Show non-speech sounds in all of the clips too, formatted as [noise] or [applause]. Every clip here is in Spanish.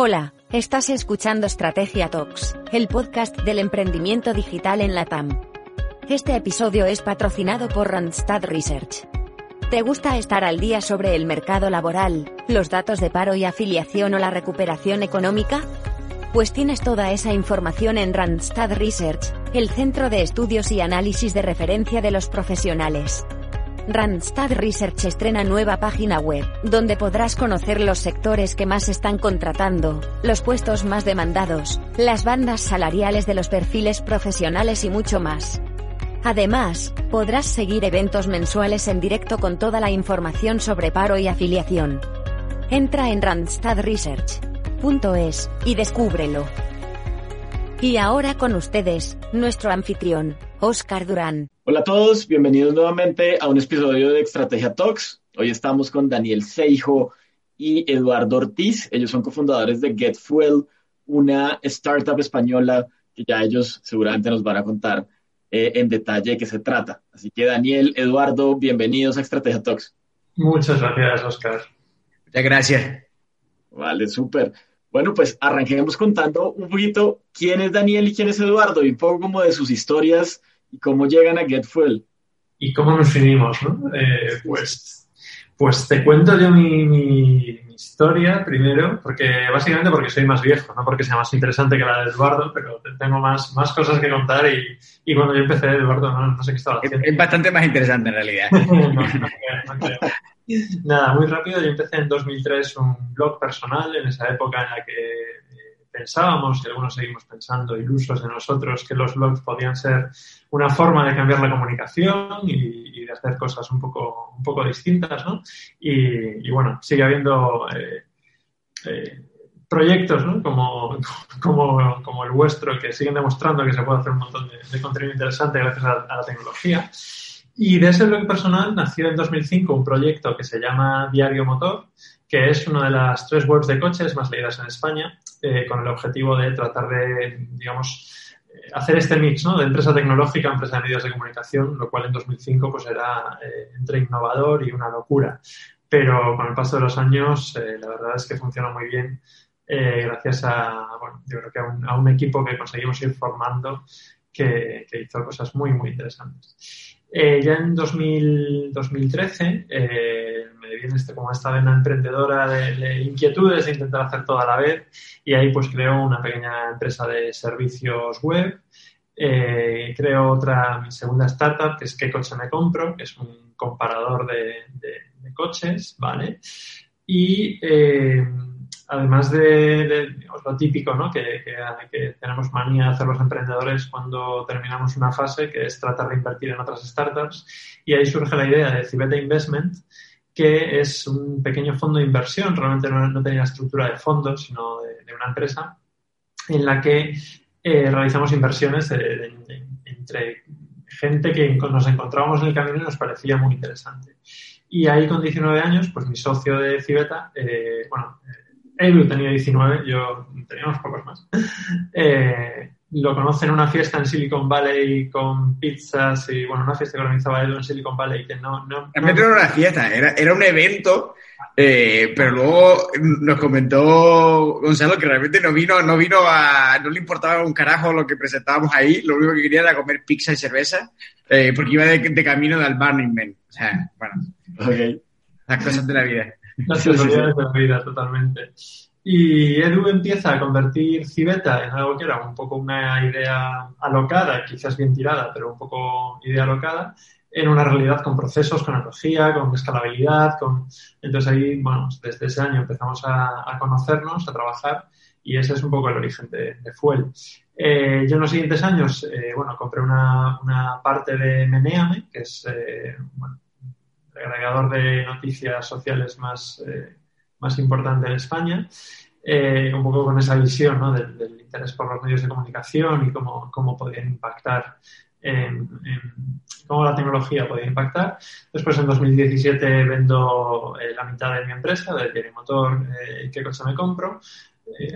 Hola, estás escuchando Estrategia Talks, el podcast del emprendimiento digital en la TAM. Este episodio es patrocinado por Randstad Research. ¿Te gusta estar al día sobre el mercado laboral, los datos de paro y afiliación o la recuperación económica? Pues tienes toda esa información en Randstad Research, el centro de estudios y análisis de referencia de los profesionales. Randstad Research estrena nueva página web, donde podrás conocer los sectores que más están contratando, los puestos más demandados, las bandas salariales de los perfiles profesionales y mucho más. Además, podrás seguir eventos mensuales en directo con toda la información sobre paro y afiliación. Entra en randstadresearch.es y descúbrelo. Y ahora con ustedes, nuestro anfitrión, Oscar Durán. Hola a todos, bienvenidos nuevamente a un episodio de Estrategia Talks. Hoy estamos con Daniel Seijo y Eduardo Ortiz. Ellos son cofundadores de GetFuel, una startup española que ya ellos seguramente nos van a contar eh, en detalle de qué se trata. Así que Daniel, Eduardo, bienvenidos a Estrategia Talks. Muchas gracias, Oscar. Muchas gracias. Vale, súper. Bueno, pues arranquemos contando un poquito quién es Daniel y quién es Eduardo y un poco como de sus historias y cómo llegan a GetFuel. Y cómo nos unimos, ¿no? Eh, pues, pues te cuento yo mi, mi, historia primero, porque básicamente porque soy más viejo, no porque sea más interesante que la de Eduardo, pero tengo más, más cosas que contar y, y cuando yo empecé, Eduardo, no, no sé qué estaba haciendo. Es, bastante más interesante en realidad. [laughs] no, no, no creo. Nada, muy rápido. Yo empecé en 2003 un blog personal en esa época en la que eh, pensábamos, y algunos seguimos pensando, ilusos de nosotros, que los blogs podían ser una forma de cambiar la comunicación y, y de hacer cosas un poco, un poco distintas, ¿no? Y, y bueno, sigue habiendo eh, eh, proyectos ¿no? como, [laughs] como, como, el vuestro que siguen demostrando que se puede hacer un montón de, de contenido interesante gracias a, a la tecnología. Y de ese blog personal nació en 2005 un proyecto que se llama Diario Motor, que es una de las tres webs de coches más leídas en España, eh, con el objetivo de tratar de, digamos, hacer este mix ¿no? de empresa tecnológica, empresa de medios de comunicación, lo cual en 2005 pues era eh, entre innovador y una locura. Pero con el paso de los años, eh, la verdad es que funciona muy bien, eh, gracias a, bueno, yo creo que a un, a un, equipo que conseguimos ir formando que, que hizo cosas muy, muy interesantes. Eh, ya en 2000, 2013 eh, me viene este, como esta vena emprendedora de, de, inquietudes de intentar hacer todo a la vez y ahí pues creo una pequeña empresa de servicios web. Eh, creo otra, mi segunda startup, que es ¿Qué coche me compro? que es un comparador de, de, de coches, ¿vale? Y además de, lo típico ¿no? que, tenemos manía de hacer los emprendedores cuando terminamos una fase, que es tratar de invertir en otras startups, y ahí surge la idea de Cibeta Investment, que es un pequeño fondo de inversión, realmente no, tenía estructura de fondos, sino de, una empresa, en la que eh, realizamos inversiones entre gente que nos encontrábamos en el camino y nos parecía muy interesante. Y ahí con 19 años, pues mi socio de Cibeta, eh, bueno, Edu tenía 19, yo tenía unos pocos más. Eh, lo conoce en una fiesta en Silicon Valley con pizzas y, bueno, una fiesta que organizaba Edu en Silicon Valley que no... no, Realmente no era una fiesta, era, era un evento, eh, pero luego nos comentó Gonzalo que realmente no vino, no vino a... no le importaba un carajo lo que presentábamos ahí, lo único que quería era comer pizza y cerveza, eh, porque iba de, de, camino del Burning Man. O sea, bueno, okay. las cosas de la vida. [laughs] Las casualidades de la vida, totalmente. Y Edu empieza a convertir Cibeta en algo que era un poco una idea alocada, quizás bien tirada, pero un poco idea alocada, en una realidad con procesos, con energía, con escalabilidad. Con... Entonces ahí, bueno, desde ese año empezamos a, a conocernos, a trabajar y ese es un poco el origen de, de Fuel. Eh, yo en los siguientes años, eh, bueno, compré una, una, parte de Meneame, que es, eh, bueno, agregador de noticias sociales más, eh, más importante en España, eh, un poco con esa visión ¿no? del, del, interés por los medios de comunicación y cómo, cómo podían impactar, en, cómo la tecnología podía impactar. Después, en 2017, vendo eh, la mitad de mi empresa, de Diario Motor, qué coche me compro.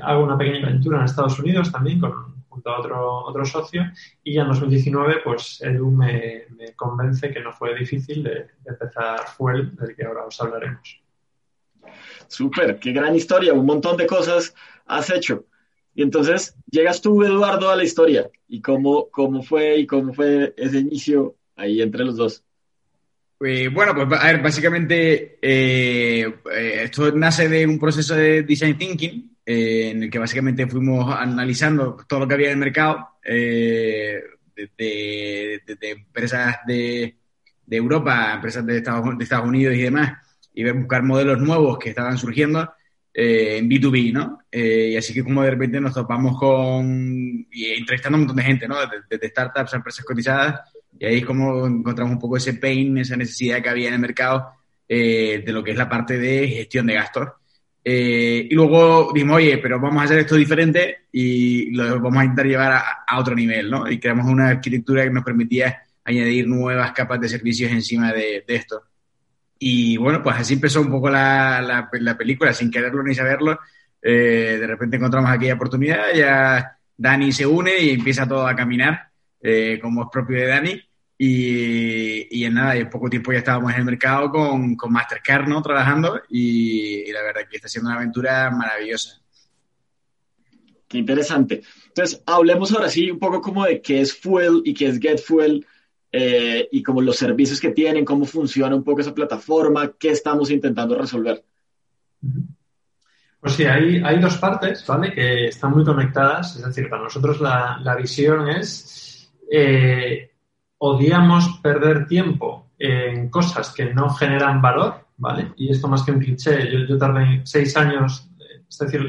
hago una pequeña aventura en Estados Unidos también con, junto a otro, otro socio y ya en 2019 pues Edu me, me convence que no fue difícil de, de, empezar Fuel, del que ahora os hablaremos. Súper, qué gran historia, un montón de cosas has hecho. Y entonces llegas tú, Eduardo, a la historia y cómo, cómo fue y cómo fue ese inicio ahí entre los dos. Eh, bueno, pues a ver, básicamente eh, eh, esto nace de un proceso de design thinking en el que básicamente fuimos analizando todo lo que había en el mercado de, empresas de, Europa, empresas de Estados, de Estados Unidos y demás, y buscar modelos nuevos que estaban surgiendo en B2B, ¿no? y así que como de repente nos topamos con, y entrevistando a un montón de gente, ¿no? Desde, startups a empresas cotizadas, y ahí es como encontramos un poco ese pain, esa necesidad que había en el mercado eh, de lo que es la parte de gestión de gastos. Eh, y luego dijimos, oye, pero vamos a hacer esto diferente y lo vamos a intentar llevar a, otro nivel, ¿no? Y creamos una arquitectura que nos permitía añadir nuevas capas de servicios encima de, esto. Y bueno, pues así empezó un poco la, la, película, sin quererlo ni saberlo. Eh, de repente encontramos aquella oportunidad, ya Dani se une y empieza todo a caminar, como es propio de Dani. Y, en nada, en poco tiempo ya estábamos en el mercado con, con Mastercard, ¿no? Trabajando y, la verdad que está siendo una aventura maravillosa. Qué interesante. Entonces, hablemos ahora sí un poco como de qué es Fuel y qué es Get Fuel eh, y como los servicios que tienen, cómo funciona un poco esa plataforma, qué estamos intentando resolver. Pues sí, hay, hay dos partes, ¿vale? Que están muy conectadas. Es decir, para nosotros la, la visión es eh, odiamos perder tiempo en cosas que no generan valor, ¿vale? Y esto más que un cliché, yo, tardé seis años, es decir,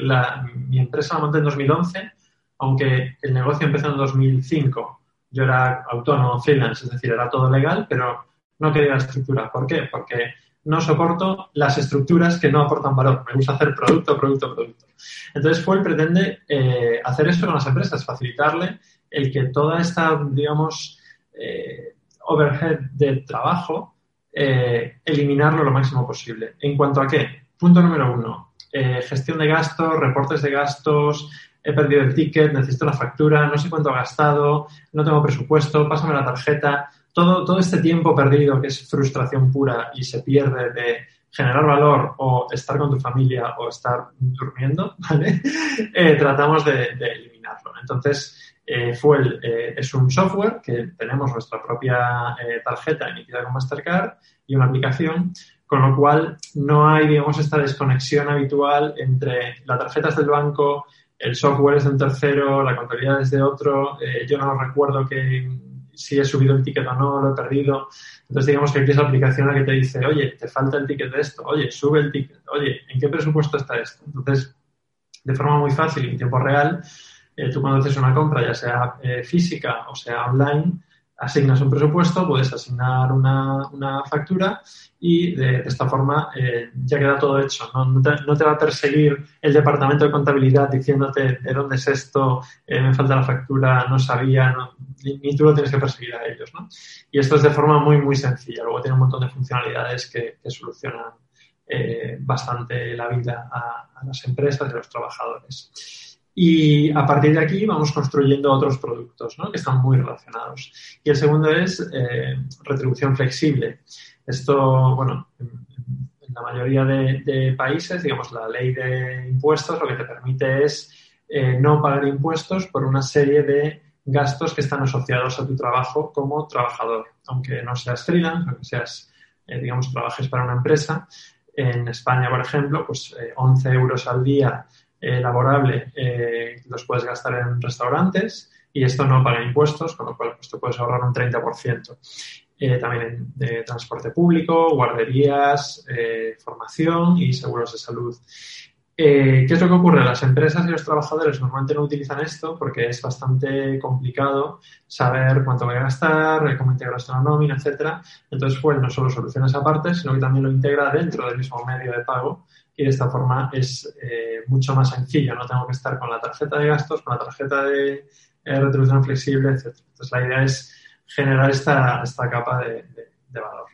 mi empresa la monté en 2011, aunque el negocio empezó en 2005. Yo era autónomo, freelance, es decir, era todo legal, pero no quería la estructura. ¿Por qué? Porque no soporto las estructuras que no aportan valor. Me gusta hacer producto, producto, producto. Entonces, Fuel pretende eh, hacer eso con las empresas, facilitarle el que toda esta, digamos, eh, overhead de trabajo, eh, eliminarlo lo máximo posible. ¿En cuanto a qué? Punto número uno, eh, gestión de gastos, reportes de gastos, he perdido el ticket, necesito la factura, no sé cuánto he gastado, no tengo presupuesto, pásame la tarjeta. Todo, todo este tiempo perdido, que es frustración pura y se pierde de generar valor o estar con tu familia o estar durmiendo, [laughs] ¿vale? tratamos de eliminarlo. Entonces, eh, Fuel eh, es un software que tenemos nuestra propia eh, tarjeta emitida con Mastercard y una aplicación, con lo cual no hay, digamos, esta desconexión habitual entre la tarjeta es del banco, el software es de un tercero, la contabilidad es de otro, eh, yo no recuerdo que si he subido el ticket o no, lo he perdido. Entonces, digamos que aquí es la aplicación la que te dice, oye, te falta el ticket de esto, oye, sube el ticket, oye, ¿en qué presupuesto está esto? Entonces, de forma muy fácil y en tiempo real, eh, tú cuando haces una compra, ya sea eh, física o sea online, asignas un presupuesto, puedes asignar una, una factura y de, esta forma eh, ya queda todo hecho. ¿no? te, va a perseguir el departamento de contabilidad diciéndote de dónde es esto, me falta la factura, no sabía, ni, tú lo tienes que perseguir a ellos. ¿no? Y esto es de forma muy, muy sencilla. Luego tiene un montón de funcionalidades que, solucionan bastante la vida a, a las empresas y a los trabajadores. Y a partir de aquí vamos construyendo otros productos que están muy relacionados. Y el segundo es eh, retribución flexible. Esto, bueno, en, la mayoría de, países, digamos, la ley de impuestos lo que te permite es eh, no pagar impuestos por una serie de gastos que están asociados a tu trabajo como trabajador. Aunque no seas freelance, aunque seas, eh, digamos, trabajes para una empresa. En España, por ejemplo, pues 11 euros al día eh, laborable eh, los puedes gastar en restaurantes y esto no paga impuestos, con lo cual pues, te puedes ahorrar un 30%. Eh, también de transporte público, guarderías, formación y seguros de salud. ¿Qué es lo que ocurre? Las empresas y los trabajadores normalmente no utilizan esto porque es bastante complicado saber cuánto voy a gastar, cómo integrar esto en la nómina, etcétera. Entonces, pues no solo soluciona esa parte, sino que también lo integra dentro del mismo medio de pago y de esta forma es eh, mucho más sencillo. No tengo que estar con la tarjeta de gastos, con la tarjeta de eh, retribución flexible, etc. Entonces, la idea es generar esta, esta capa de, valor.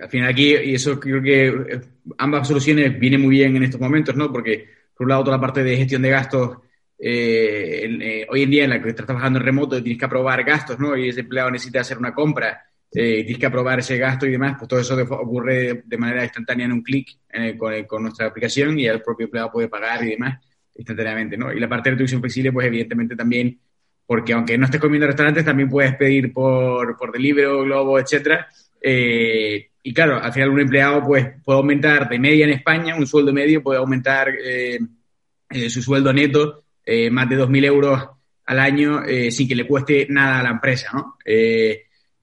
al final aquí, y eso creo que eh, ambas soluciones vienen muy bien en estos momentos, ¿no? Porque, por un lado, toda la parte de gestión de gastos, hoy en día en la que estás trabajando en remoto tienes que aprobar gastos, ¿no? Y ese empleado necesita hacer una compra eh, tienes que aprobar ese gasto y demás, pues todo eso ocurre de manera instantánea en un clic con, con, nuestra aplicación y el propio empleado puede pagar y demás instantáneamente, ¿no? Y la parte de retribución flexible, pues evidentemente también, porque aunque no estés comiendo en restaurantes, también puedes pedir por, por Deliveroo, Globo, etcétera. Eh, y claro, al final un empleado pues puede aumentar de media en España, un sueldo medio puede aumentar eh, eh, su sueldo neto más de 2.000 euros al año sin que le cueste nada a la empresa, ¿no?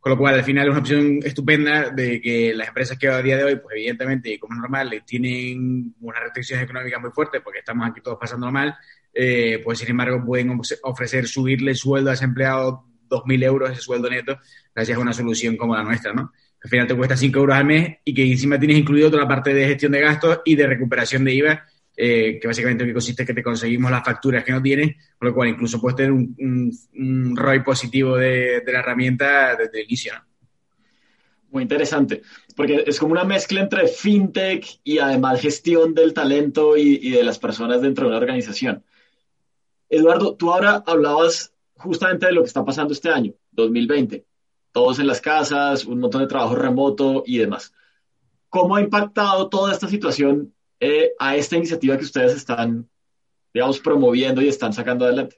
Con lo cual, al final es una opción estupenda de que las empresas que a día de hoy, pues evidentemente, como es normal, tienen unas restricciones económicas muy fuertes porque estamos aquí todos pasándolo mal, eh, pues sin embargo pueden ofrecer subirle el sueldo a ese empleado 2.000 euros, ese sueldo neto, gracias a una solución como la nuestra, ¿no? Al final te cuesta 5 euros al mes y que encima tienes incluido toda la parte de gestión de gastos y de recuperación de IVA eh, que básicamente lo que consiste es que te conseguimos las facturas que no tienes, con lo cual incluso puedes tener un, un, ROI positivo de, la herramienta desde el inicio. Muy interesante, porque es como una mezcla entre fintech y además gestión del talento y, y de las personas dentro de una organización. Eduardo, tú ahora hablabas justamente de lo que está pasando este año, 2020. Todos en las casas, un montón de trabajo remoto y demás. ¿Cómo ha impactado toda esta situación eh, a esta iniciativa que ustedes están, digamos, promoviendo y están sacando adelante?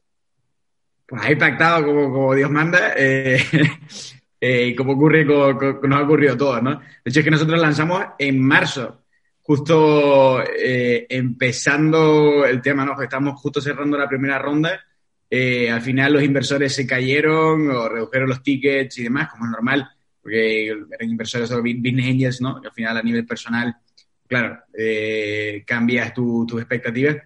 Pues ha impactado como, como Dios manda, eh, [laughs] eh, como ocurre, como, nos ha ocurrido todo, ¿no? De hecho, es que nosotros lanzamos en marzo, justo empezando el tema, ¿no? Estamos justo cerrando la primera ronda. al final los inversores se cayeron o redujeron los tickets y demás, como es normal, porque eran inversores o business angels, ¿no? Al final a nivel personal claro, eh, cambias tus expectativas.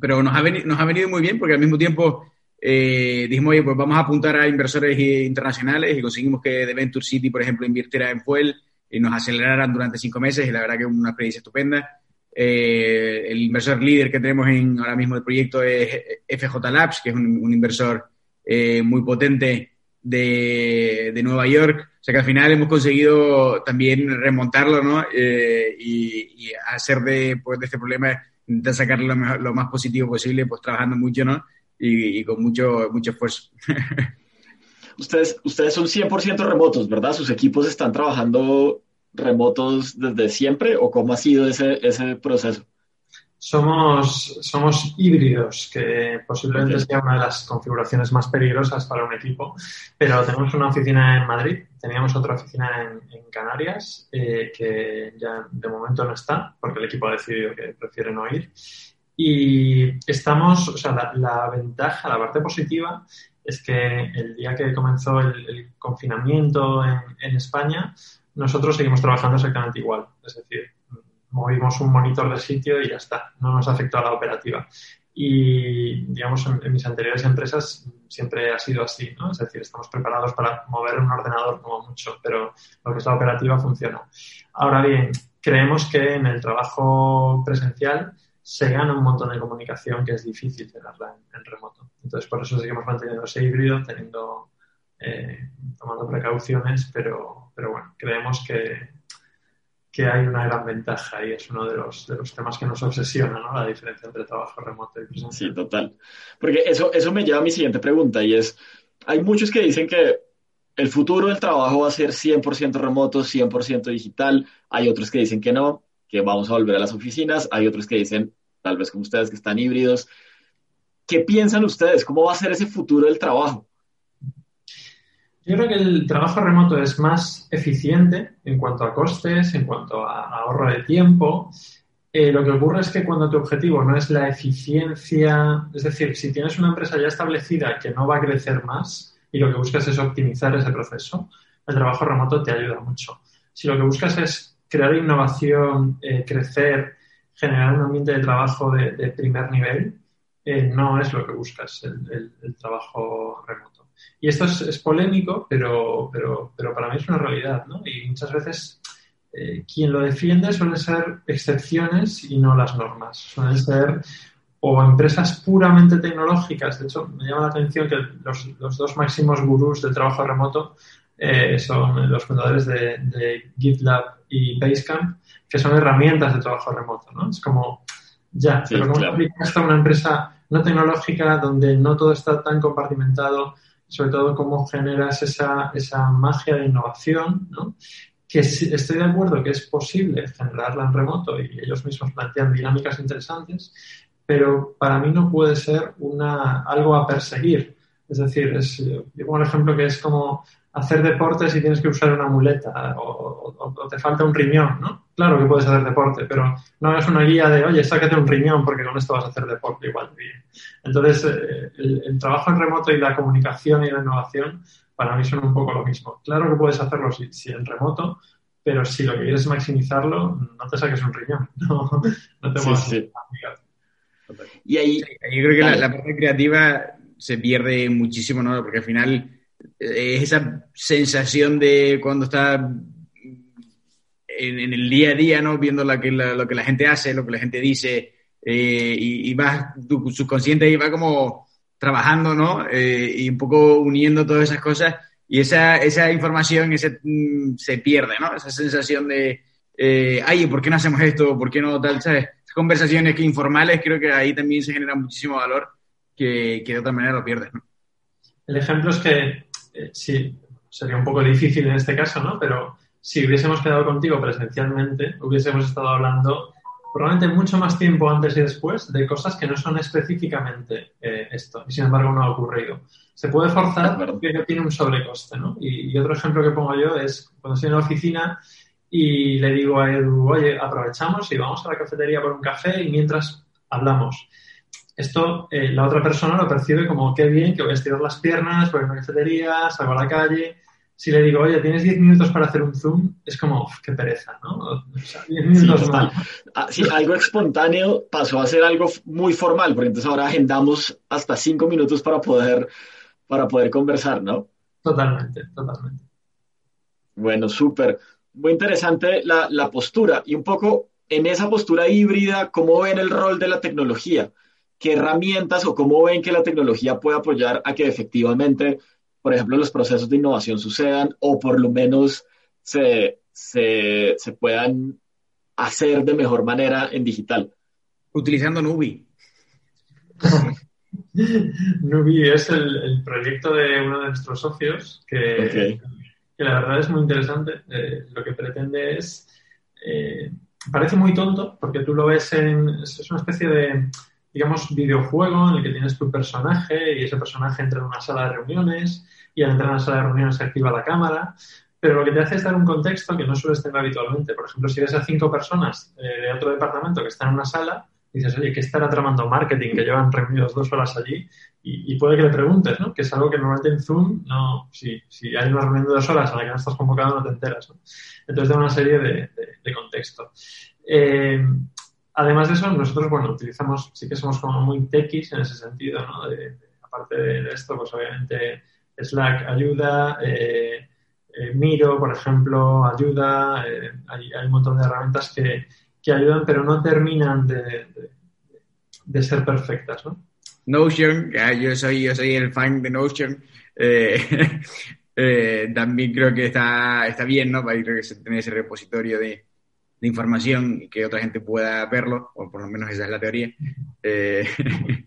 Pero nos ha, venido, nos ha venido muy bien porque al mismo tiempo eh, dijimos, oye, pues vamos a apuntar a inversores internacionales y conseguimos que The Venture City, por ejemplo, invirtiera en Fuel y nos aceleraran durante cinco meses y la verdad que es una experiencia estupenda. Eh, el inversor líder que tenemos en, ahora mismo el proyecto es FJ Labs, que es un, inversor eh, muy potente de, de Nueva York o sea que al final hemos conseguido también remontarlo, ¿no? Eh, y, hacer de, pues, de este problema, intentar sacarle lo, más positivo posible, pues trabajando mucho, ¿no? Y, con mucho, mucho esfuerzo. [laughs] ustedes, ustedes son 100% remotos, ¿verdad? ¿Sus equipos están trabajando remotos desde siempre o cómo ha sido ese, ese proceso? Somos, somos híbridos, que posiblemente sea una de las configuraciones más peligrosas para un equipo, pero tenemos una oficina en Madrid, teníamos otra oficina en, Canarias, eh, que ya de momento no está, porque el equipo ha decidido que prefiere no ir. Y estamos, o sea, la, ventaja, la parte positiva es que el día que comenzó el, confinamiento en, en España, nosotros seguimos trabajando exactamente igual. Es decir, movimos un monitor de sitio y ya está, no nos afectó a la operativa. Y, digamos, en, mis anteriores empresas siempre ha sido así, ¿no? Es decir, estamos preparados para mover un ordenador como mucho, pero lo que es la operativa funciona. Ahora bien, creemos que en el trabajo presencial se gana un montón de comunicación que es difícil tenerla en, remoto. Entonces, por eso seguimos manteniendo ese híbrido, teniendo, eh, tomando precauciones, pero, pero bueno, creemos que, que hay una gran ventaja y es uno de los, de los temas que nos obsesiona, ¿no? La diferencia entre trabajo remoto y presencial. Sí, total. Porque eso, eso me lleva a mi siguiente pregunta y es, hay muchos que dicen que el futuro del trabajo va a ser 100% remoto, 100% digital. Hay otros que dicen que no, que vamos a volver a las oficinas. Hay otros que dicen, tal vez como ustedes, que están híbridos. ¿Qué piensan ustedes? ¿Cómo va a ser ese futuro del trabajo? Yo creo que el trabajo remoto es más eficiente en cuanto a costes, en cuanto a ahorro de tiempo. Eh, lo que ocurre es que cuando tu objetivo no es la eficiencia, es decir, si tienes una empresa ya establecida que no va a crecer más y lo que buscas es optimizar ese proceso, el trabajo remoto te ayuda mucho. Si lo que buscas es crear innovación, eh, crecer, generar un ambiente de trabajo de, primer nivel, eh, no es lo que buscas el trabajo remoto. Y esto es, polémico, pero, pero, pero, para mí es una realidad, ¿no? Y muchas veces eh, quien lo defiende suelen ser excepciones y no las normas. Suelen ser o empresas puramente tecnológicas. De hecho, me llama la atención que los, los dos máximos gurús del trabajo remoto eh, son los fundadores de, GitLab y Basecamp, que son herramientas de trabajo remoto, ¿no? Es como, ya, pero ¿cómo claro. esto a una empresa no tecnológica donde no todo está tan compartimentado, sobre todo cómo generas esa, esa magia de innovación, ¿no? que estoy de acuerdo que es posible generarla en remoto y ellos mismos plantean dinámicas interesantes, pero para mí no puede ser una, algo a perseguir. Es decir, es, yo pongo el ejemplo que es como hacer deporte si tienes que usar una muleta o, te falta un riñón, ¿no? Claro que puedes hacer deporte, pero no es una guía de, oye, sácate un riñón porque con esto vas a hacer deporte igual. Entonces, eh, el, trabajo en remoto y la comunicación y la innovación para mí son un poco lo mismo. Claro que puedes hacerlo si, en remoto, pero si lo que quieres es maximizarlo, no te saques un riñón, [laughs] no, no te sí, Y ahí, yo creo que la, la parte creativa se pierde muchísimo, ¿no? Porque al final es esa sensación de cuando está en, el día a día, ¿no? Viendo lo que la, lo que la gente hace, lo que la gente dice, eh, y, y vas, tu subconsciente ahí va como trabajando, ¿no? Eh, y un poco uniendo todas esas cosas, y esa, esa información ese, mm, se pierde, ¿no? Esa sensación de, eh, ay, ¿por qué no hacemos esto? ¿Por qué no tal? ¿Sabes? conversaciones que informales creo que ahí también se genera muchísimo valor que, que de otra manera lo pierdes, ¿no? El ejemplo es que eh, sí, sería un poco difícil en este caso, ¿no? Pero si hubiésemos quedado contigo presencialmente, hubiésemos estado hablando probablemente mucho más tiempo antes y después de cosas que no son específicamente eh, esto, y sin embargo no ha ocurrido. Se puede forzar porque tiene un sobrecoste, ¿no? Y, y, otro ejemplo que pongo yo es cuando estoy en la oficina y le digo a Edu, oye, aprovechamos y vamos a la cafetería por un café y mientras hablamos. Esto eh, la otra persona lo percibe como qué bien que voy a estirar las piernas, voy a una cafetería, salgo a la calle. Si le digo, oye, tienes 10 minutos para hacer un Zoom, es como, qué pereza, ¿no? O sea, 10 minutos sí, ah, sí, algo espontáneo pasó a ser algo muy formal, porque entonces ahora agendamos hasta 5 minutos para poder, para poder conversar, ¿no? Totalmente, totalmente. Bueno, súper. Muy interesante la, la postura y un poco en esa postura híbrida, ¿cómo ven el rol de la tecnología? Qué herramientas o cómo ven que la tecnología puede apoyar a que efectivamente, por ejemplo, los procesos de innovación sucedan o por lo menos se, se, se puedan hacer de mejor manera en digital. Utilizando Nubi. [laughs] Nubi es el, proyecto de uno de nuestros socios que, que la verdad es muy interesante. Eh, lo que pretende es, eh, parece muy tonto porque tú lo ves en, es una especie de digamos, videojuego en el que tienes tu personaje y ese personaje entra en una sala de reuniones y al entrar en la sala de reuniones se activa la cámara, pero lo que te hace es dar un contexto que no sueles tener habitualmente. Por ejemplo, si ves a cinco personas eh, de otro departamento que están en una sala, dices, oye, ¿qué estará tramando marketing? Que llevan reunidos dos horas allí y, puede que le preguntes, ¿no? Que es algo que normalmente en Zoom, no, si, si hay una reunión de dos horas a la que no estás convocado, no te enteras. ¿no? Entonces da una serie de, de, contexto. Eh, Además de eso, nosotros, bueno, utilizamos, sí que somos como muy techis en ese sentido, ¿no? aparte de esto, pues obviamente Slack ayuda, eh, eh, Miro, por ejemplo, ayuda, eh, hay, un montón de herramientas que, ayudan, pero no terminan de, ser perfectas, ¿no? Notion, yo soy, yo soy el fan de Notion. [laughs] también creo que está, está bien, ¿no? Para ir a tener ese repositorio de, de información y que otra gente pueda verlo, o por lo menos esa es la teoría. Eh, [laughs]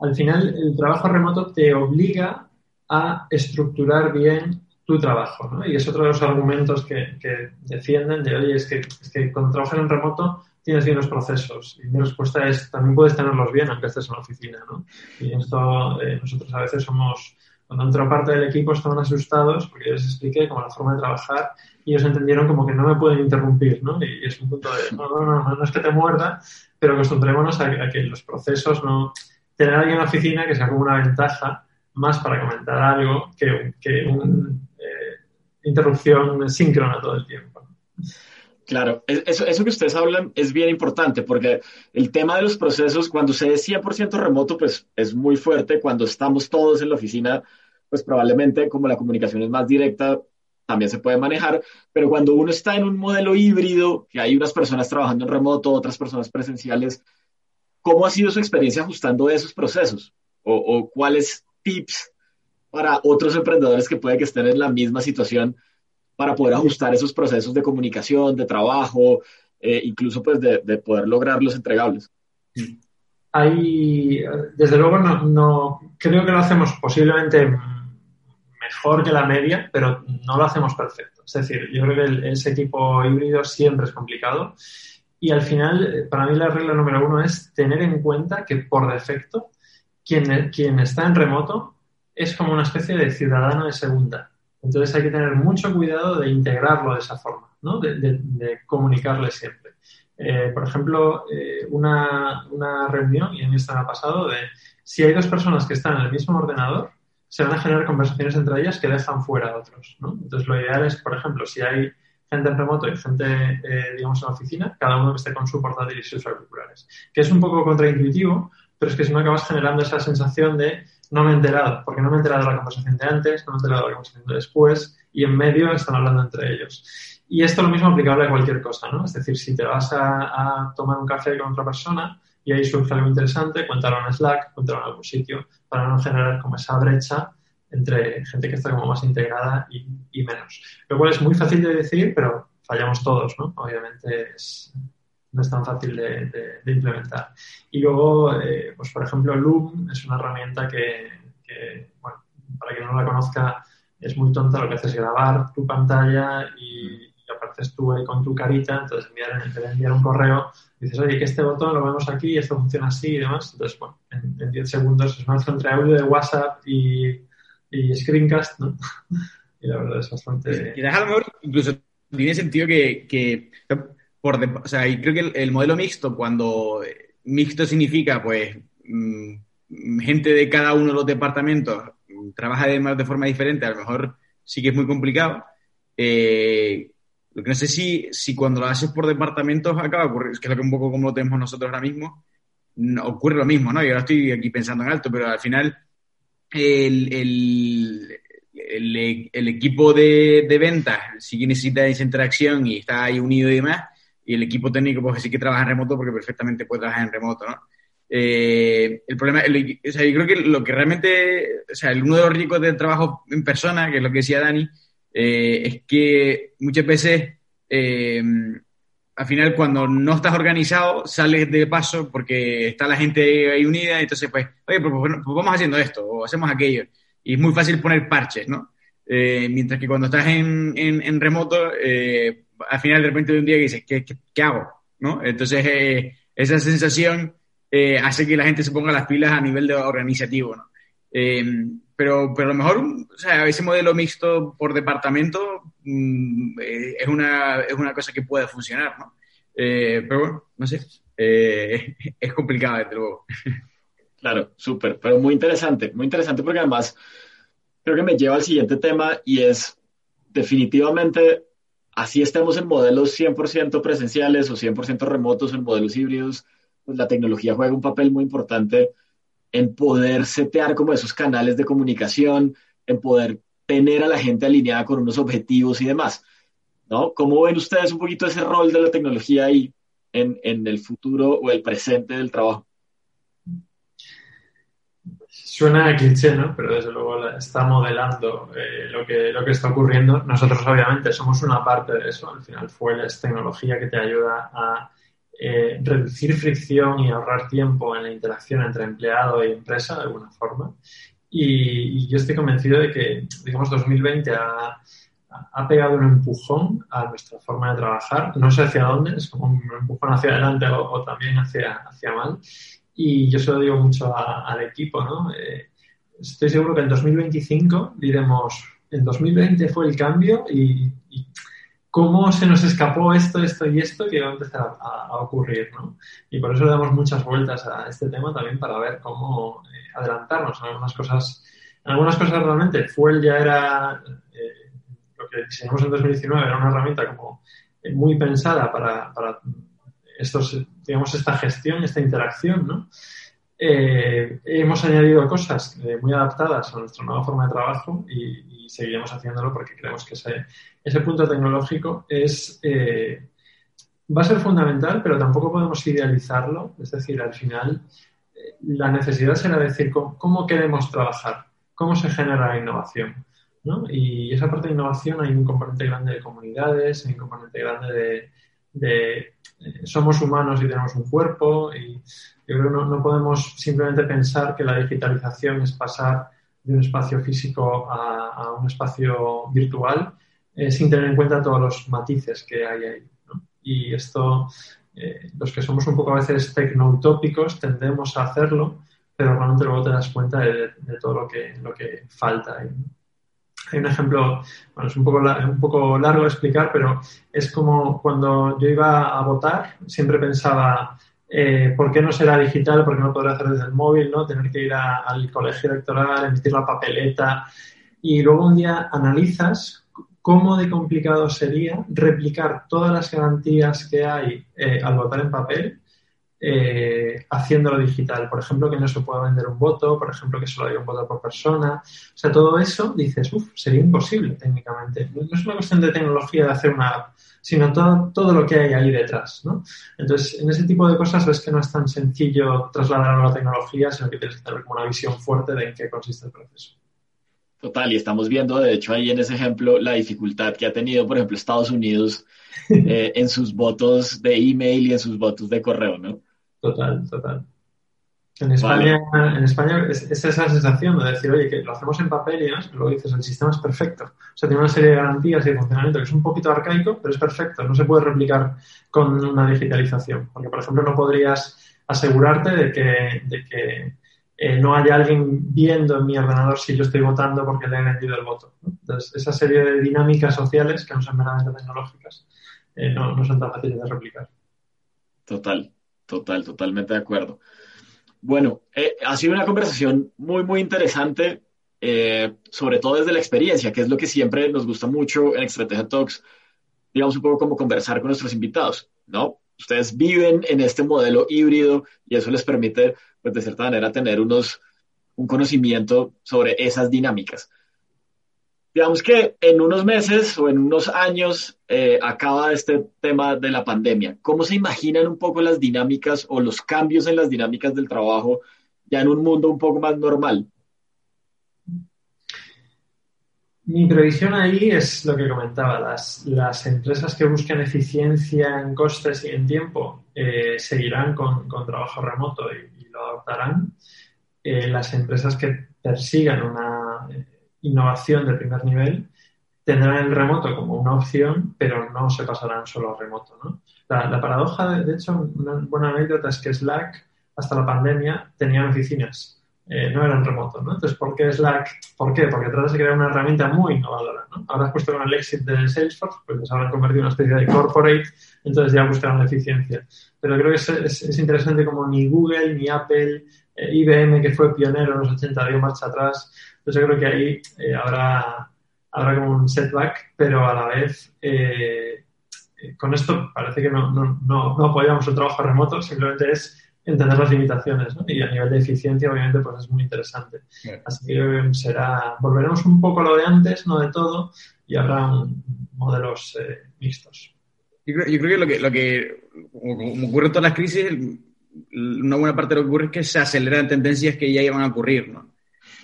Al final, el trabajo remoto te obliga a estructurar bien tu trabajo, ¿no? Y es otro de los argumentos que, defienden de, oye, es que, es que cuando trabajas en remoto tienes bien los procesos. Y mi respuesta es, también puedes tenerlos bien aunque estés en la oficina, ¿no? Y esto, eh, nosotros a veces somos, cuando entra parte del equipo estaban asustados porque yo les expliqué como la forma de trabajar y ellos entendieron como que no me pueden interrumpir, ¿no? Y es un punto de, no, no, no, no es que te muerda, pero acostumbrémonos a, que los procesos no... Tener alguien en la oficina que sea como una ventaja más para comentar algo que, que una eh, interrupción síncrona todo el tiempo. Claro, eso, eso que ustedes hablan es bien importante porque el tema de los procesos, cuando se es 100% remoto, pues es muy fuerte. Cuando estamos todos en la oficina, pues probablemente como la comunicación es más directa, también se puede manejar, pero cuando uno está en un modelo híbrido, que hay unas personas trabajando en remoto, otras personas presenciales, ¿cómo ha sido su experiencia ajustando esos procesos? ¿O, cuáles tips para otros emprendedores que puede que estén en la misma situación para poder ajustar esos procesos de comunicación, de trabajo, eh, incluso pues de, poder lograr los entregables? hay, desde luego, no, no, creo que lo hacemos posiblemente mejor que la media, pero no lo hacemos perfecto. Es decir, yo creo que ese equipo híbrido siempre es complicado. Y al final, para mí la regla número uno es tener en cuenta que por defecto, quien, quien está en remoto es como una especie de ciudadano de segunda. Entonces hay que tener mucho cuidado de integrarlo de esa forma, ¿no? de, comunicarle siempre. Eh, por ejemplo, eh, una, reunión, y a mí esto me ha pasado, de si hay dos personas que están en el mismo ordenador, se van a generar conversaciones entre ellas que dejan fuera a otros. Entonces, lo ideal es, por ejemplo, si hay gente en remoto y gente, eh, digamos, en la oficina, cada uno que esté con su portátil y sus auriculares. Que es un poco contraintuitivo, pero es que si no acabas generando esa sensación de no me he enterado, porque no me he enterado de la conversación de antes, no me he enterado de la conversación de después, y en medio están hablando entre ellos. Y esto es lo mismo aplicable a cualquier cosa, ¿no? Es decir, si te vas a, tomar un café con otra persona y ahí surge algo interesante, cuéntalo en Slack, cuéntalo en algún sitio, para no generar como esa brecha entre gente que está como más integrada y, menos. Lo cual es muy fácil de decir, pero fallamos todos, ¿no? Obviamente no es tan fácil de, implementar. Y luego, eh, pues por ejemplo, Loom es una herramienta que, para quien no la conozca, es muy tonta. Lo que hace es grabar tu pantalla y, apareces tú ahí con tu carita. Entonces, enviar, en enviar un correo, dices, oye, que este botón lo vemos aquí y esto funciona así y demás. Entonces, bueno, en, 10 segundos es una entre audio de WhatsApp y, y Screencast, ¿no? [laughs] y la verdad es bastante... Y a lo mejor incluso tiene sentido que por, o sea, y creo que el, modelo mixto, cuando mixto significa, pues, mm, gente de cada uno de los departamentos trabaja además de forma diferente, a lo mejor sí que es muy complicado. Eh, lo que no sé si, si cuando lo haces por departamentos acaba ocurrir, es que es lo que un poco como lo tenemos nosotros ahora mismo, ocurre lo mismo, ¿no? Yo ahora estoy aquí pensando en alto, pero al final el, el, el, equipo de, de, ventas sí que necesita esa interacción y está ahí unido y demás, y el equipo técnico pues sí que trabaja en remoto porque perfectamente puede trabajar en remoto, ¿no? Eh, el problema, o sea, yo creo que lo que realmente, o sea, uno de los ricos del trabajo en persona, que es lo que decía Dani, eh, es que muchas veces, eh, al final, cuando no estás organizado, sales de paso porque está la gente ahí unida, entonces, pues, oye, pues, pues, pues vamos haciendo esto o hacemos aquello. Y es muy fácil poner parches, ¿no? Mientras que cuando estás en, en, remoto, al final de repente de un día dices, ¿qué, qué, qué hago? ¿no? Entonces, esa sensación eh, hace que la gente se ponga las pilas a nivel de organizativo, ¿no? Eh, pero, pero a lo mejor, o sea, ese modelo mixto por departamento mm, eh, es, una, es una cosa que puede funcionar, ¿no? pero bueno, no sé, [laughs] es complicado, desde luego. Claro, súper, pero muy interesante, muy interesante porque además creo que me lleva al siguiente tema y es definitivamente, así estemos en modelos 100% presenciales o 100% remotos, en modelos híbridos, pues la tecnología juega un papel muy importante en poder setear como esos canales de comunicación, en poder tener a la gente alineada con unos objetivos y demás. ¿no? ¿Cómo ven ustedes un poquito ese rol de la tecnología ahí en, en el futuro o el presente del trabajo? Suena a cliché, ¿no? Pero desde luego está modelando eh, lo, que, lo que está ocurriendo. Nosotros, obviamente, somos una parte de eso. Al final, fue la tecnología que te ayuda a eh, reducir fricción y ahorrar tiempo en la interacción entre empleado y empresa de alguna forma. Y, yo estoy convencido de que, digamos, 2020 ha, ha, pegado un empujón a nuestra forma de trabajar. No sé hacia dónde, es como un empujón hacia adelante o, también hacia, hacia mal. Y yo se lo digo mucho al equipo, ¿no? Eh, estoy seguro que en 2025 diremos, en 2020 fue el cambio y cómo se nos escapó esto, esto y esto que va a empezar a, ocurrir, ¿no? Y por eso le damos muchas vueltas a este tema también para ver cómo eh, adelantarnos en algunas cosas. En algunas cosas realmente Fuel ya era, eh, lo que diseñamos en 2019 era una herramienta como muy pensada para, para estos, digamos, esta gestión, esta interacción, ¿no? hemos añadido cosas muy adaptadas a nuestra nueva forma de trabajo y, y seguiremos haciéndolo porque creemos que ese, ese punto tecnológico es, eh, va a ser fundamental, pero tampoco podemos idealizarlo. Es decir, al final, eh, la necesidad será decir cómo, queremos trabajar, cómo se genera la innovación. ¿no? Y esa parte de innovación hay un componente grande de comunidades, hay un componente grande de somos humanos y tenemos un cuerpo y yo creo que no, no, podemos simplemente pensar que la digitalización es pasar de un espacio físico a, a un espacio virtual eh, sin tener en cuenta todos los matices que hay ahí. ¿no? Y esto, eh, los que somos un poco a veces tecnoutópicos tendemos a hacerlo, pero realmente luego te das cuenta de, de todo lo que, lo que falta ahí. ¿no? Hay un ejemplo, bueno, es un poco, un poco largo de explicar, pero es como cuando yo iba a votar, siempre pensaba, eh, ¿por qué no será digital? ¿Por qué no podré hacer desde el móvil? ¿no? Tener que ir al colegio electoral, emitir la papeleta. Y luego un día analizas cómo de complicado sería replicar todas las garantías que hay eh, al votar en papel eh, haciéndolo digital. Por ejemplo, que no se pueda vender un voto, por ejemplo, que solo haya un voto por persona. O sea, todo eso dices, uff, sería imposible técnicamente. No es una cuestión de tecnología de hacer una app, sino todo, todo lo que hay ahí detrás. ¿no? Entonces, en ese tipo de cosas ves que no es tan sencillo trasladar a la tecnología, sino que tienes que tener como una visión fuerte de en qué consiste el proceso. Total, y estamos viendo, de hecho, ahí en ese ejemplo, la dificultad que ha tenido, por ejemplo, Estados Unidos [laughs] eh, en sus votos de email y en sus votos de correo, ¿no? Total, total. En España, vale. en España es, es, esa sensación de decir, oye, que lo hacemos en papel y demás, pero luego dices, el sistema es perfecto. O sea, tiene una serie de garantías y de funcionamiento que es un poquito arcaico, pero es perfecto. No se puede replicar con una digitalización. Porque, por ejemplo, no podrías asegurarte de que, de que eh, no haya alguien viendo en mi ordenador si yo estoy votando porque le he vendido el voto. ¿no? Entonces, esa serie de dinámicas sociales que no son meramente tecnológicas eh, no, no son tan fáciles de replicar. Total. Total, totalmente de acuerdo. Bueno, eh, ha sido una conversación muy, muy interesante, eh, sobre todo desde la experiencia, que es lo que siempre nos gusta mucho en Estrategia Talks, digamos un poco como conversar con nuestros invitados, ¿no? Ustedes viven en este modelo híbrido y eso les permite, pues de cierta manera, tener unos, un conocimiento sobre esas dinámicas digamos que en unos meses o en unos años eh, acaba este tema de la pandemia. ¿Cómo se imaginan un poco las dinámicas o los cambios en las dinámicas del trabajo ya en un mundo un poco más normal? Mi previsión ahí es lo que comentaba, las, las empresas que buscan eficiencia en costes y en tiempo eh, seguirán con, con, trabajo remoto y, y lo adoptarán. Eh, las empresas que persigan una innovación de primer nivel tendrán el remoto como una opción, pero no se pasarán solo a remoto. ¿no? La, la, paradoja, de, de, hecho, una buena anécdota es que Slack, hasta la pandemia, tenían oficinas, eh, no eran remotos. ¿no? Entonces, ¿por qué Slack? ¿Por qué? Porque trata de crear una herramienta muy innovadora. ¿no? Ahora has puesto con el exit de Salesforce, pues les habrán convertido en una especie de corporate, entonces ya buscaron la eficiencia. Pero creo que es, es, es interesante como ni Google, ni Apple, eh, IBM, que fue pionero en los 80, dio marcha atrás, entonces yo creo que ahí eh, habrá, habrá como un setback, pero a la vez eh, con esto parece que no, no, no, no, apoyamos el trabajo remoto, simplemente es entender las limitaciones ¿no? y a nivel de eficiencia obviamente pues es muy interesante. Así que será, volveremos un poco a lo de antes, no de todo, y habrá un, modelos eh, mixtos. Yo creo, yo creo, que lo que, lo que como ocurre en todas las crisis, una buena parte de lo que ocurre es que se aceleran tendencias que ya iban a ocurrir, ¿no?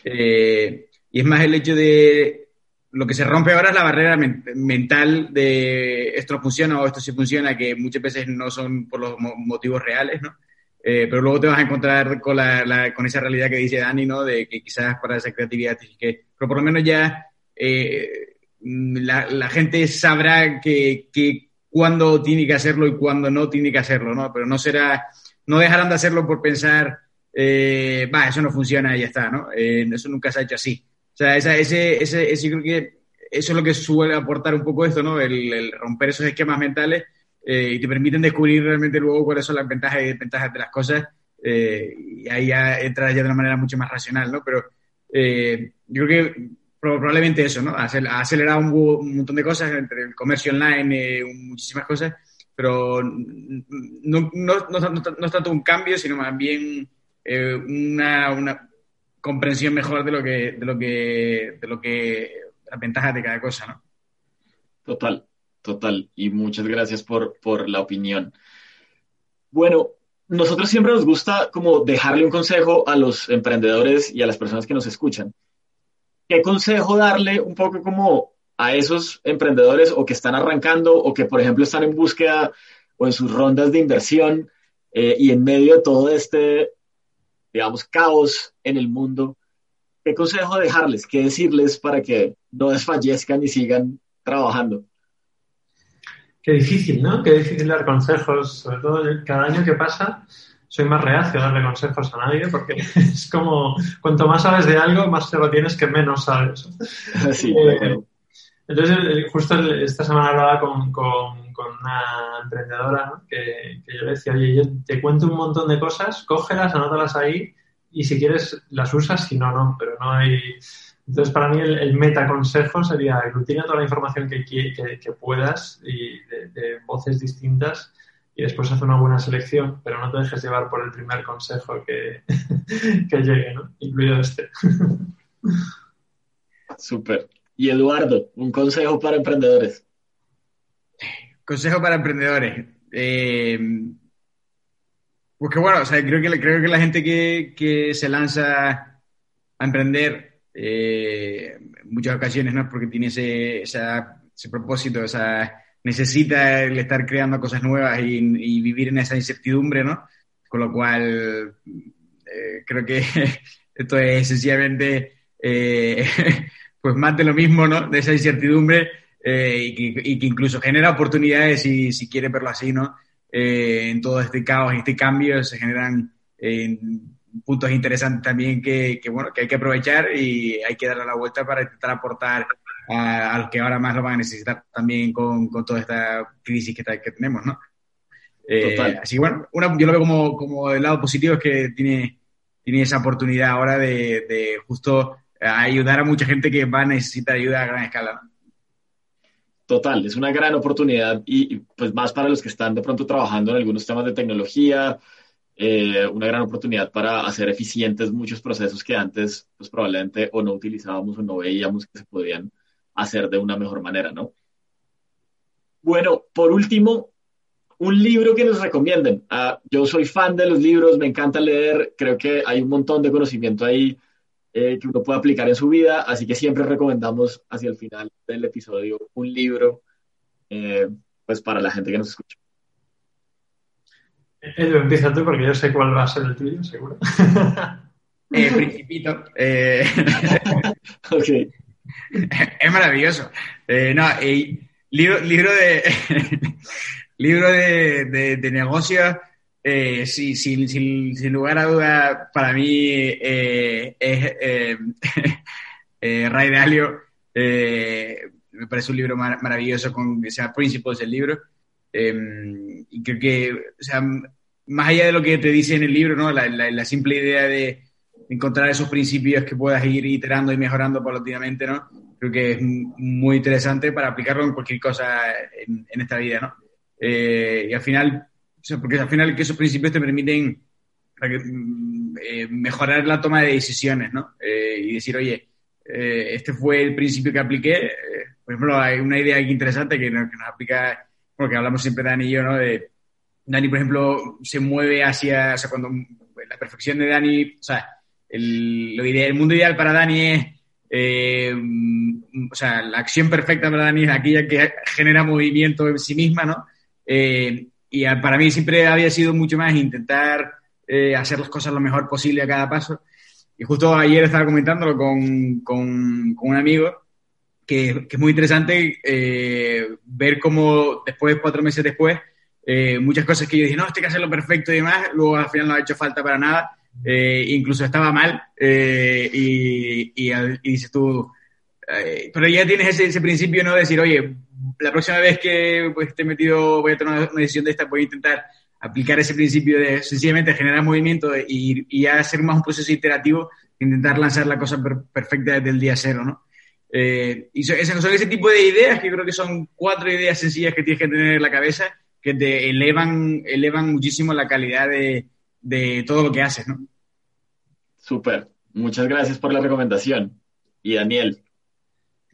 Eh, y es más el hecho de lo que se rompe ahora es la barrera men mental de esto no funciona o esto sí funciona, que muchas veces no son por los mo motivos reales, ¿no? Eh, pero luego te vas a encontrar con, la, la, con esa realidad que dice Dani, ¿no? De que quizás para esa creatividad, que, pero por lo menos ya eh, la, la, gente sabrá que, que cuándo tiene que hacerlo y cuándo no tiene que hacerlo, ¿no? Pero no será, no dejarán de hacerlo por pensar, eh, eso no funciona y ya está, ¿no? Eh, eso nunca se ha hecho así. O sea, esa, ese, ese, ese, creo que eso es lo que suele aportar un poco esto, ¿no? El, el romper esos esquemas mentales eh, y te permiten descubrir realmente luego cuáles son las ventajas y desventajas de las cosas eh, y ahí ya entras ya de una manera mucho más racional, ¿no? Pero eh, yo creo que probablemente eso, ¿no? Ha acelerado un, un montón de cosas entre el comercio online, eh, muchísimas cosas, pero no, no, no, no es tanto un cambio, sino más bien eh, una, una, comprensión mejor de lo que, de lo que, de lo que, las ventajas de cada cosa, ¿no? Total, total. Y muchas gracias por, por la opinión. Bueno, nosotros siempre nos gusta como dejarle un consejo a los emprendedores y a las personas que nos escuchan. ¿Qué consejo darle un poco como a esos emprendedores o que están arrancando o que, por ejemplo, están en búsqueda o en sus rondas de inversión eh, y en medio de todo este, digamos, caos en el mundo, ¿qué consejo dejarles? ¿Qué decirles para que no desfallezcan y sigan trabajando? Qué difícil, ¿no? Qué difícil dar consejos, sobre todo cada año que pasa soy más reacio a darle consejos a nadie porque [laughs] es como cuanto más sabes de algo, más se lo tienes que menos sabes. [laughs] Sí, eh, entonces, justo esta semana hablaba con, con, con una emprendedora que, yo le decía, oye, yo te cuento un montón de cosas, cógelas, anótalas ahí y si quieres las usas, si no, no, pero no hay... Entonces, para mí el, el meta consejo sería aglutina toda la información que, que, que puedas y de, de, voces distintas y después haz una buena selección, pero no te dejes llevar por el primer consejo que, [laughs] que llegue, ¿no? Incluido este. [laughs] Súper. Y Eduardo, un consejo para emprendedores. Consejo para emprendedores. Eh, porque bueno, o sea, creo que, creo que la gente que, que se lanza a emprender eh, en muchas ocasiones, ¿no? Porque tiene ese, ese propósito, esa, necesita el estar creando cosas nuevas y, y, vivir en esa incertidumbre, ¿no? Con lo cual, eh, creo que [laughs] esto es sencillamente eh, [laughs] pues más de lo mismo, ¿no? De esa incertidumbre eh, y, que, y, que, incluso genera oportunidades, si, si quiere verlo así, ¿no? Eh, en todo este caos y este cambio se generan eh, puntos interesantes también que, que, bueno, que hay que aprovechar y hay que darle la vuelta para intentar aportar a, a los que ahora más lo van a necesitar también con, con toda esta crisis que, que tenemos, ¿no? Eh, así que bueno, una, yo lo veo como, como el lado positivo es que tiene, tiene esa oportunidad ahora de, de justo ayudar a mucha gente que va a necesitar ayuda a gran escala. Total, es una gran oportunidad y, pues más para los que están de pronto trabajando en algunos temas de tecnología, eh, una gran oportunidad para hacer eficientes muchos procesos que antes pues probablemente o no utilizábamos o no veíamos que se podían hacer de una mejor manera, ¿no? Bueno, por último, un libro que nos recomienden. Uh, yo soy fan de los libros, me encanta leer, creo que hay un montón de conocimiento ahí eh, que uno puede aplicar en su vida, así que siempre recomendamos hacia el final del episodio un libro eh, pues para la gente que nos escucha. Edu, empieza tú porque yo sé cuál va a ser el tuyo, seguro. [laughs] eh, principito. Eh... [laughs] ok. Es maravilloso. Eh, no, libro, libro de [laughs] libro de, de, de negocios eh, sí, sin, sin, sin, lugar a duda, para mí eh, es eh, [laughs] eh, Ray Dalio. Eh, me parece un libro mar maravilloso con que se llama Principles el libro. Em, y creo que, o sea, más allá de lo que te dice en el libro, ¿no? la, la, la simple idea de encontrar esos principios que puedas ir iterando y mejorando paulatinamente, ¿no? Creo que es muy interesante para aplicarlo en cualquier cosa en, en esta vida, ¿no? y al final sea, porque al final que esos principios te permiten eh, mejorar la toma de decisiones, ¿no? Eh, y decir, oye, eh, este fue el principio que apliqué. Eh, por ejemplo, hay una idea aquí interesante que nos, que nos aplica, porque hablamos siempre Dani y yo, ¿no? De, Dani, por ejemplo, se mueve hacia, o sea, cuando la perfección de Dani, o sea, el, lo ideal, el mundo ideal para Dani es, eh, o sea, la acción perfecta para Dani es aquella que genera movimiento en sí misma, ¿no? Eh, y para mí siempre había sido mucho más intentar eh, hacer las cosas lo mejor posible a cada paso. Y justo ayer estaba comentándolo con, con, con un amigo que, que, es muy interesante eh, ver cómo después, cuatro meses después, eh, muchas cosas que yo dije, no, esto hay que hacerlo perfecto y demás, luego al final no ha hecho falta para nada, eh, incluso estaba mal, eh, y, y, y, dices tú, eh, pero ya tienes ese, ese principio, ¿no? De decir, oye, la próxima vez que pues, esté metido, voy a tomar una decisión de esta, voy a intentar aplicar ese principio de sencillamente generar movimiento y, hacer más un proceso iterativo, intentar lanzar la cosa per perfecta desde el día cero, ¿no? Eh, y son, son, ese tipo de ideas que creo que son cuatro ideas sencillas que tienes que tener en la cabeza que te elevan, elevan muchísimo la calidad de, de todo lo que haces, ¿no? Súper. Muchas gracias por la recomendación. Y Daniel,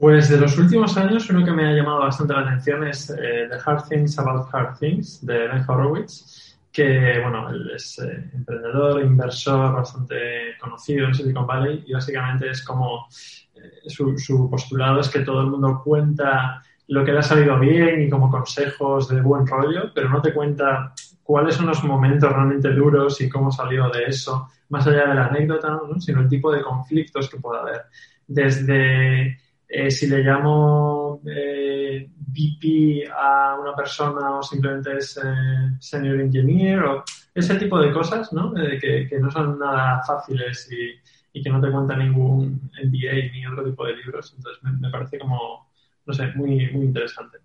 pues de los últimos años, uno que me ha llamado bastante la atención es eh, The Hard Things About Hard Things de Ben Horowitz, que bueno, él es eh, emprendedor, inversor bastante conocido en Silicon Valley y básicamente es como eh, su, su, postulado es que todo el mundo cuenta lo que le ha salido bien y como consejos de buen rollo, pero no te cuenta cuáles son los momentos realmente duros y cómo salió de eso, más allá de la anécdota, ¿no? sino el tipo de conflictos que puede haber. Desde eh, si le llamo eh, VP a una persona o simplemente es eh, Senior Engineer o ese tipo de cosas, ¿no? Que, que, no son nada fáciles y, y, que no te cuenta ningún MBA ni otro tipo de libros. Entonces me, me parece como, no sé, muy, muy interesante.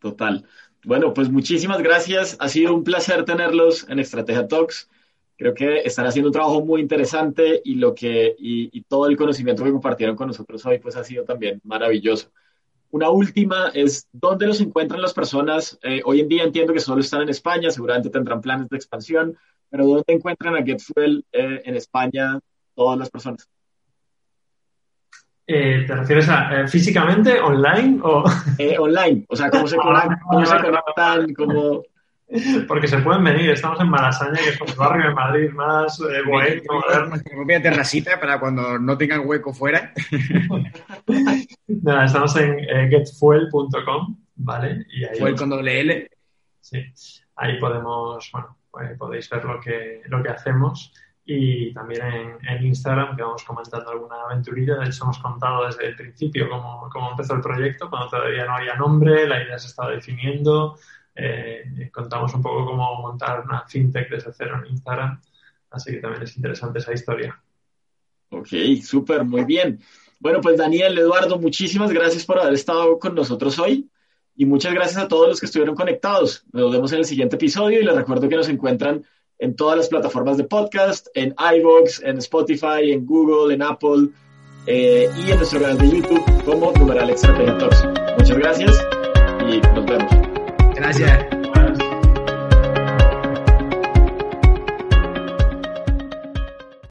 Total. Bueno, pues muchísimas gracias. Ha sido un placer tenerlos en Estrategia Talks. Creo que están haciendo un trabajo muy interesante y, lo que, y, todo el conocimiento que compartieron con nosotros hoy pues ha sido también maravilloso. Una última es, ¿dónde los encuentran las personas? Eh, hoy en día entiendo que solo están en España, seguramente tendrán planes de expansión, pero ¿dónde encuentran a GetFuel eh, en España todas las personas? Eh, ¿Te refieres a físicamente, online o...? online, o sea, ¿cómo se, [laughs] conectan? ¿Cómo se conectan? ¿Cómo... [laughs] Porque se pueden venir, estamos en Malasaña, que es un barrio de Madrid más eh, bohemio. Nuestra propia terracita para cuando no tengan hueco fuera. [laughs] Nada, estamos en eh, getfuel.com, ¿vale? Y ahí Fuel con doble L. Sí, ahí podemos, bueno, pues podéis ver lo que, lo que hacemos y también en, en, Instagram que vamos comentando alguna aventurilla. De hecho, hemos contado desde el principio cómo, cómo empezó el proyecto, cuando todavía no había nombre, la idea se estaba definiendo, eh, contamos un poco cómo montar una fintech desde cero en Instagram, así que también es interesante esa historia. Ok, súper, muy bien. Bueno, pues Daniel, Eduardo, muchísimas gracias por haber estado con nosotros hoy y muchas gracias a todos los que estuvieron conectados. Nos vemos en el siguiente episodio y les recuerdo que nos encuentran en todas las plataformas de podcast, en iVoox, en Spotify, en Google, en Apple eh, y en nuestro canal de YouTube como Numeral Extra. Muchas gracias y nos vemos. Gracias.